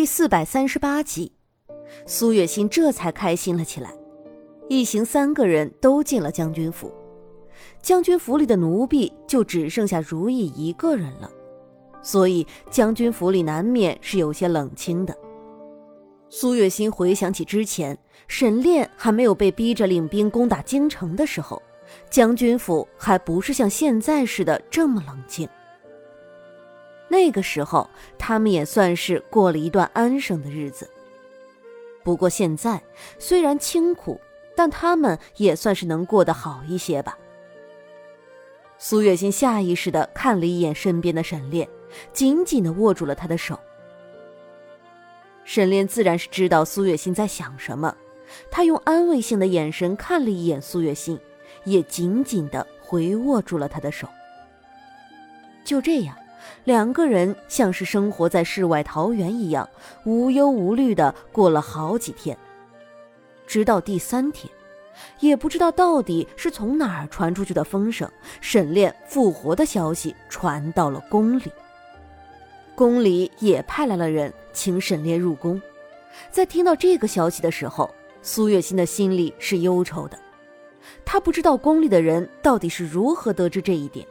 第四百三十八集，苏月心这才开心了起来。一行三个人都进了将军府，将军府里的奴婢就只剩下如意一个人了，所以将军府里难免是有些冷清的。苏月心回想起之前沈炼还没有被逼着领兵攻打京城的时候，将军府还不是像现在似的这么冷静。那个时候，他们也算是过了一段安生的日子。不过现在虽然清苦，但他们也算是能过得好一些吧。苏月心下意识的看了一眼身边的沈炼，紧紧的握住了他的手。沈炼自然是知道苏月心在想什么，他用安慰性的眼神看了一眼苏月心，也紧紧的回握住了他的手。就这样。两个人像是生活在世外桃源一样，无忧无虑的过了好几天。直到第三天，也不知道到底是从哪儿传出去的风声，沈炼复活的消息传到了宫里。宫里也派来了人，请沈炼入宫。在听到这个消息的时候，苏月心的心里是忧愁的。他不知道宫里的人到底是如何得知这一点，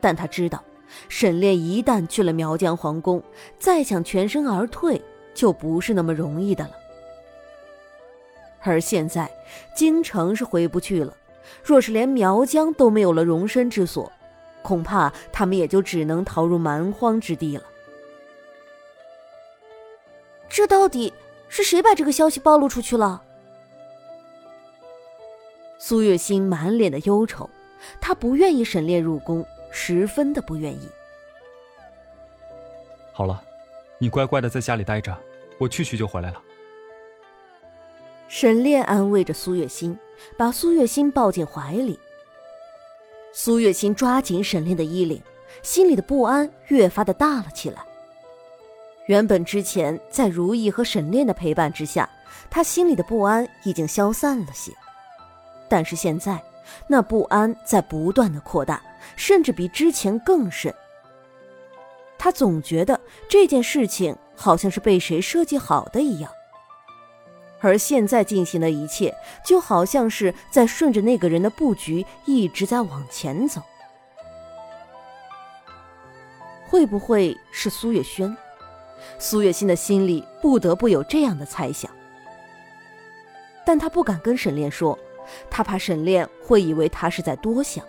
但他知道。沈炼一旦去了苗疆皇宫，再想全身而退就不是那么容易的了。而现在京城是回不去了，若是连苗疆都没有了容身之所，恐怕他们也就只能逃入蛮荒之地了。这到底是谁把这个消息暴露出去了？苏月心满脸的忧愁，她不愿意沈炼入宫。十分的不愿意。好了，你乖乖的在家里待着，我去去就回来了。沈炼安慰着苏月心，把苏月心抱进怀里。苏月心抓紧沈炼的衣领，心里的不安越发的大了起来。原本之前在如意和沈炼的陪伴之下，他心里的不安已经消散了些，但是现在。那不安在不断的扩大，甚至比之前更甚。他总觉得这件事情好像是被谁设计好的一样，而现在进行的一切就好像是在顺着那个人的布局一直在往前走。会不会是苏月轩？苏月心的心里不得不有这样的猜想，但他不敢跟沈炼说。他怕沈炼会以为他是在多想。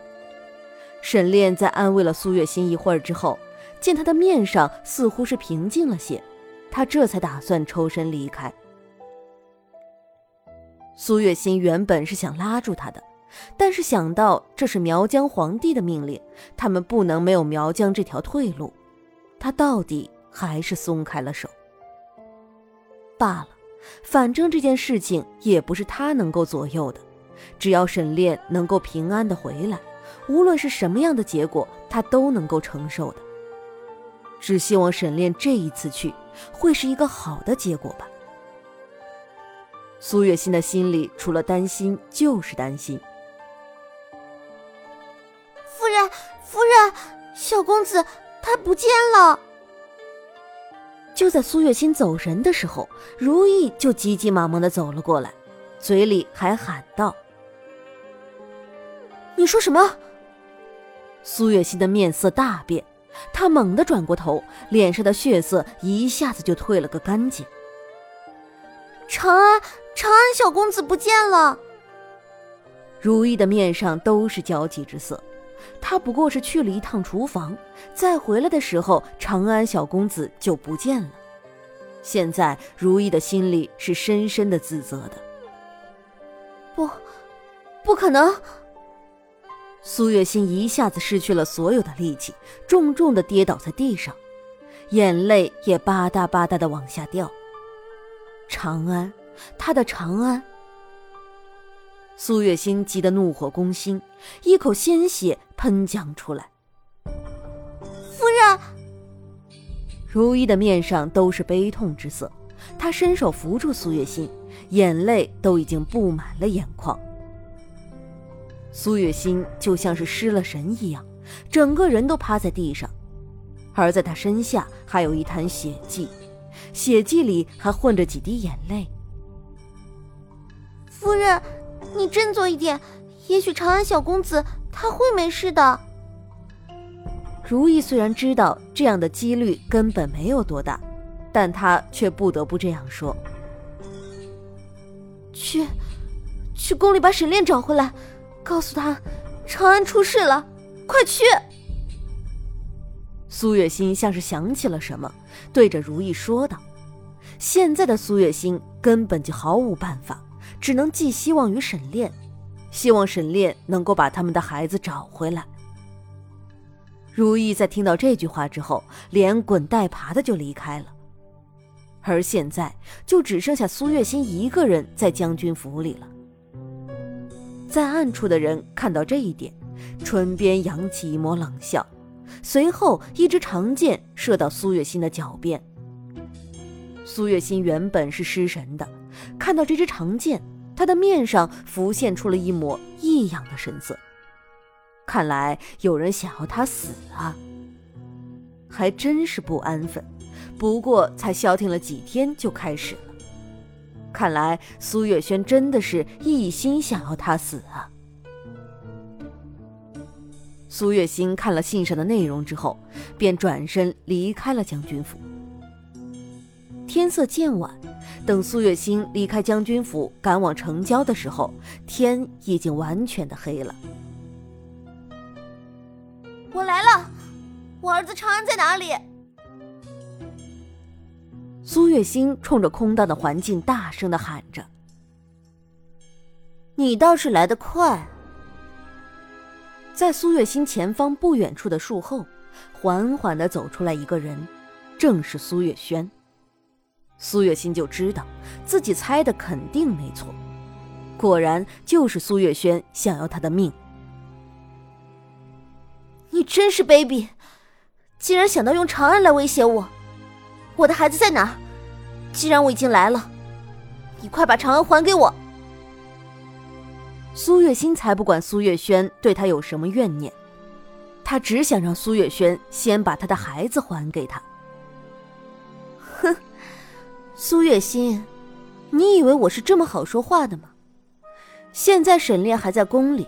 沈炼在安慰了苏月心一会儿之后，见他的面上似乎是平静了些，他这才打算抽身离开。苏月心原本是想拉住他的，但是想到这是苗疆皇帝的命令，他们不能没有苗疆这条退路，他到底还是松开了手。罢了，反正这件事情也不是他能够左右的。只要沈炼能够平安的回来，无论是什么样的结果，他都能够承受的。只希望沈炼这一次去会是一个好的结果吧。苏月心的心里除了担心就是担心。夫人，夫人，小公子他不见了。就在苏月心走神的时候，如意就急急忙忙的走了过来，嘴里还喊道。你说什么？苏月心的面色大变，她猛地转过头，脸上的血色一下子就退了个干净。长安，长安小公子不见了。如意的面上都是焦急之色，他不过是去了一趟厨房，再回来的时候，长安小公子就不见了。现在如意的心里是深深的自责的。不，不可能。苏月心一下子失去了所有的力气，重重的跌倒在地上，眼泪也吧嗒吧嗒的往下掉。长安，他的长安。苏月心急得怒火攻心，一口鲜血喷将出来。夫人，如意的面上都是悲痛之色，她伸手扶住苏月心，眼泪都已经布满了眼眶。苏月心就像是失了神一样，整个人都趴在地上，而在他身下还有一滩血迹，血迹里还混着几滴眼泪。夫人，你振作一点，也许长安小公子他会没事的。如意虽然知道这样的几率根本没有多大，但她却不得不这样说。去，去宫里把沈炼找回来，告诉他长安出事了，快去！苏月心像是想起了什么，对着如意说道：“现在的苏月心根本就毫无办法。”只能寄希望于沈炼，希望沈炼能够把他们的孩子找回来。如意在听到这句话之后，连滚带爬的就离开了。而现在就只剩下苏月心一个人在将军府里了。在暗处的人看到这一点，唇边扬起一抹冷笑，随后一支长箭射到苏月心的脚边。苏月心原本是失神的，看到这支长剑。他的面上浮现出了一抹异样的神色，看来有人想要他死啊！还真是不安分。不过才消停了几天就开始了，看来苏月轩真的是一心想要他死啊！苏月心看了信上的内容之后，便转身离开了将军府。天色渐晚。等苏月心离开将军府，赶往城郊的时候，天已经完全的黑了。我来了，我儿子长安在哪里？苏月心冲着空荡的环境大声的喊着：“你倒是来得快！”在苏月心前方不远处的树后，缓缓的走出来一个人，正是苏月轩。苏月心就知道自己猜的肯定没错，果然就是苏月轩想要他的命。你真是卑鄙，竟然想到用长安来威胁我！我的孩子在哪儿？既然我已经来了，你快把长安还给我！苏月心才不管苏月轩对他有什么怨念，他只想让苏月轩先把他的孩子还给他。哼！苏月心，你以为我是这么好说话的吗？现在沈炼还在宫里，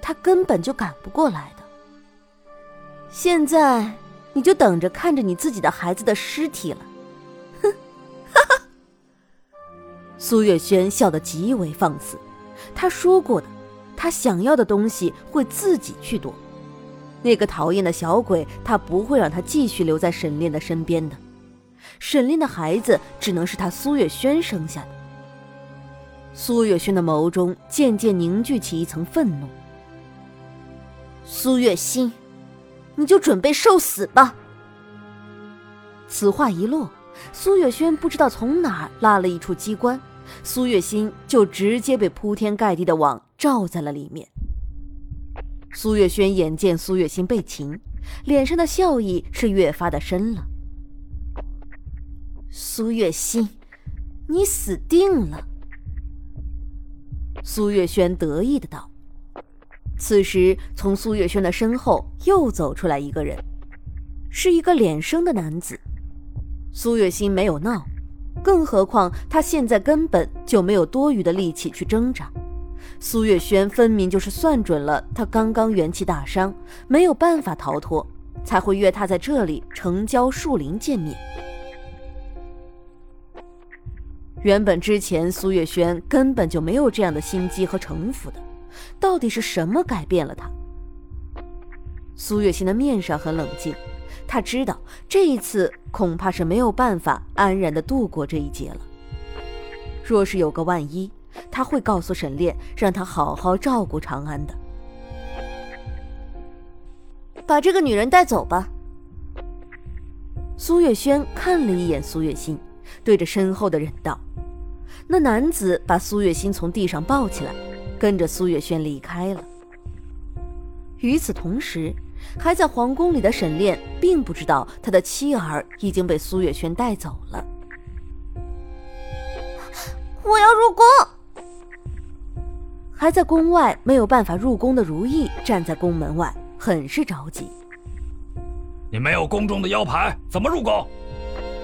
他根本就赶不过来的。现在你就等着看着你自己的孩子的尸体了。哼，哈哈！苏月轩笑得极为放肆。他说过的，他想要的东西会自己去夺。那个讨厌的小鬼，他不会让他继续留在沈炼的身边的。沈炼的孩子只能是他苏月轩生下的。苏月轩的眸中渐渐凝聚起一层愤怒。苏月心，你就准备受死吧！此话一落，苏月轩不知道从哪儿拉了一处机关，苏月心就直接被铺天盖地的网罩在了里面。苏月轩眼见苏月心被擒，脸上的笑意是越发的深了。苏月心，你死定了！苏月轩得意的道。此时，从苏月轩的身后又走出来一个人，是一个脸生的男子。苏月心没有闹，更何况他现在根本就没有多余的力气去挣扎。苏月轩分明就是算准了他刚刚元气大伤，没有办法逃脱，才会约他在这里城郊树林见面。原本之前苏月轩根本就没有这样的心机和城府的，到底是什么改变了他？苏月心的面上很冷静，他知道这一次恐怕是没有办法安然的度过这一劫了。若是有个万一，他会告诉沈炼，让他好好照顾长安的。把这个女人带走吧。苏月轩看了一眼苏月心，对着身后的人道。那男子把苏月心从地上抱起来，跟着苏月轩离开了。与此同时，还在皇宫里的沈炼并不知道他的妻儿已经被苏月轩带走了。我要入宫！还在宫外没有办法入宫的如意站在宫门外，很是着急。你没有宫中的腰牌，怎么入宫？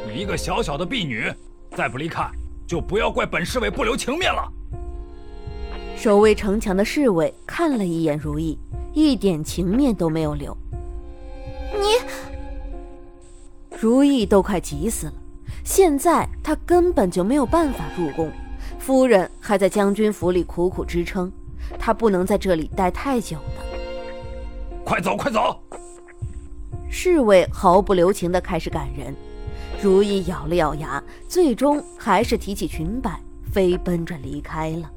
你一个小小的婢女，再不离开，就不要怪本侍卫不留情面了。守卫城墙的侍卫看了一眼如意，一点情面都没有留。你，如意都快急死了。现在他根本就没有办法入宫，夫人还在将军府里苦苦支撑，他不能在这里待太久了。快走，快走！侍卫毫不留情地开始赶人。如意咬了咬牙，最终还是提起裙摆，飞奔着离开了。